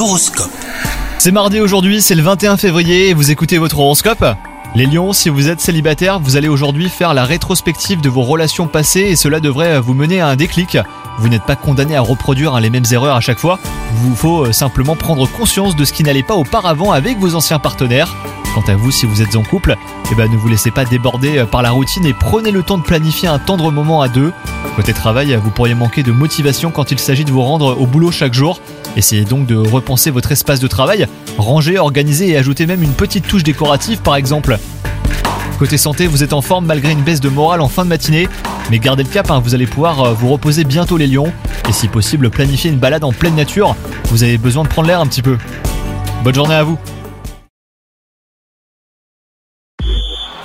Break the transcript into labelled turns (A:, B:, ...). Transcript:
A: L'horoscope.
B: C'est mardi aujourd'hui, c'est le 21 février et vous écoutez votre horoscope les lions, si vous êtes célibataire, vous allez aujourd'hui faire la rétrospective de vos relations passées et cela devrait vous mener à un déclic. Vous n'êtes pas condamné à reproduire hein, les mêmes erreurs à chaque fois, il vous faut euh, simplement prendre conscience de ce qui n'allait pas auparavant avec vos anciens partenaires. Quant à vous, si vous êtes en couple, eh ben, ne vous laissez pas déborder euh, par la routine et prenez le temps de planifier un tendre moment à deux. Côté travail, vous pourriez manquer de motivation quand il s'agit de vous rendre au boulot chaque jour. Essayez donc de repenser votre espace de travail, ranger, organiser et ajouter même une petite touche décorative par exemple. Côté santé, vous êtes en forme malgré une baisse de morale en fin de matinée, mais gardez le cap, hein, vous allez pouvoir euh, vous reposer bientôt les lions, et si possible planifier une balade en pleine nature, vous avez besoin de prendre l'air un petit peu. Bonne journée à vous